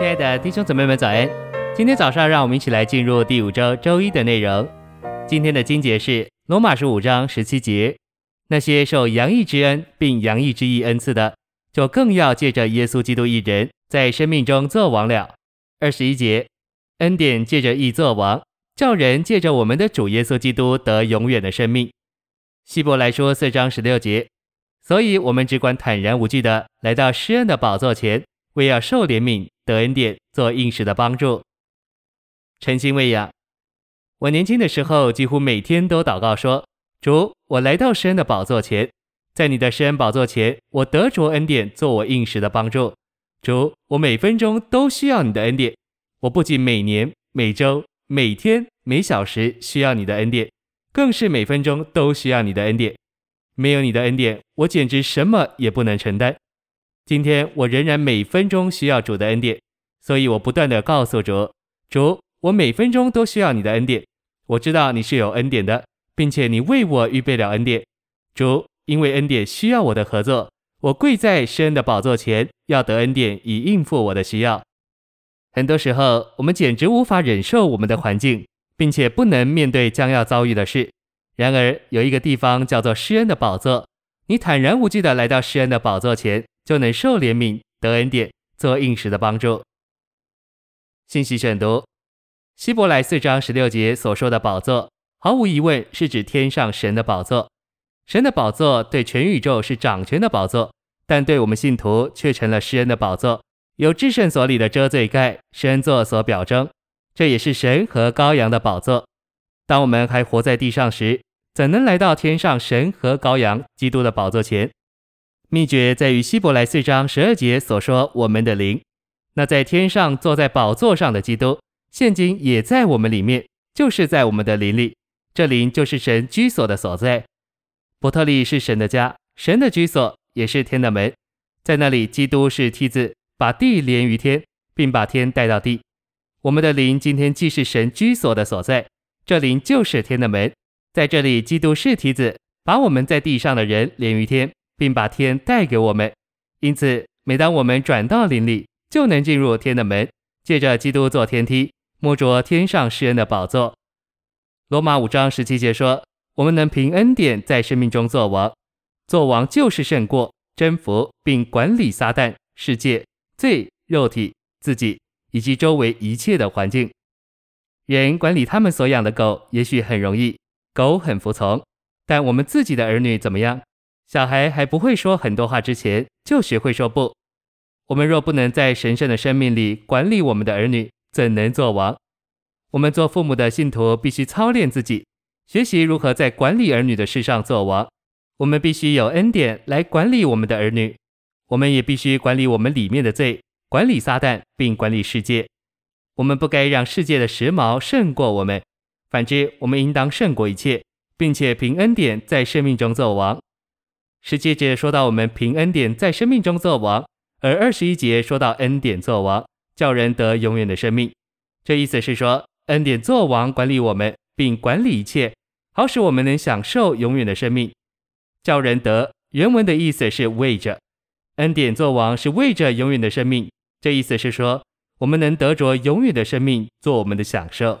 亲爱的弟兄姊妹们，早安！今天早上，让我们一起来进入第五周周一的内容。今天的经节是罗马书五章十七节：那些受洋溢之恩并洋溢之义恩赐的，就更要借着耶稣基督一人，在生命中作王了。二十一节：恩典借着义作王，叫人借着我们的主耶稣基督得永远的生命。希伯来书四章十六节。所以，我们只管坦然无惧地来到施恩的宝座前，为要受怜悯、得恩典、做应时的帮助。诚心喂养。我年轻的时候，几乎每天都祷告说：“主，我来到施恩的宝座前，在你的施恩宝座前，我得着恩典，做我应时的帮助。主，我每分钟都需要你的恩典。我不仅每年、每周、每天、每小时需要你的恩典，更是每分钟都需要你的恩典。”没有你的恩典，我简直什么也不能承担。今天我仍然每分钟需要主的恩典，所以我不断地告诉主：主，我每分钟都需要你的恩典。我知道你是有恩典的，并且你为我预备了恩典。主，因为恩典需要我的合作，我跪在施恩的宝座前，要得恩典以应付我的需要。很多时候，我们简直无法忍受我们的环境，并且不能面对将要遭遇的事。然而有一个地方叫做施恩的宝座，你坦然无惧地来到施恩的宝座前，就能受怜悯、得恩典、做应时的帮助。信息选读：希伯来四章十六节所说的宝座，毫无疑问是指天上神的宝座。神的宝座对全宇宙是掌权的宝座，但对我们信徒却成了施恩的宝座，有至圣所里的遮罪盖，施恩座所表征。这也是神和羔羊的宝座。当我们还活在地上时，怎能来到天上神和羔羊基督的宝座前？秘诀在于希伯来四章十二节所说：“我们的灵，那在天上坐在宝座上的基督，现今也在我们里面，就是在我们的灵里。这灵就是神居所的所在。伯特利是神的家，神的居所也是天的门。在那里，基督是梯子，把地连于天，并把天带到地。我们的灵今天既是神居所的所在，这灵就是天的门。”在这里，基督是梯子，把我们在地上的人连于天，并把天带给我们。因此，每当我们转到灵里，就能进入天的门，借着基督做天梯，摸着天上施恩的宝座。罗马五章十七节说：“我们能凭恩典在生命中作王，作王就是胜过、征服并管理撒旦、世界、罪、肉体、自己以及周围一切的环境。人管理他们所养的狗，也许很容易。”狗很服从，但我们自己的儿女怎么样？小孩还不会说很多话之前，就学会说不。我们若不能在神圣的生命里管理我们的儿女，怎能做王？我们做父母的信徒必须操练自己，学习如何在管理儿女的事上做王。我们必须有恩典来管理我们的儿女，我们也必须管理我们里面的罪，管理撒旦，并管理世界。我们不该让世界的时髦胜过我们。反之，我们应当胜过一切，并且凭恩典在生命中作王。十七节说到我们凭恩典在生命中作王，而二十一节说到恩典作王，叫人得永远的生命。这意思是说，恩典作王管理我们，并管理一切，好使我们能享受永远的生命。叫人得原文的意思是为着，恩典作王是为着永远的生命。这意思是说，我们能得着永远的生命做我们的享受。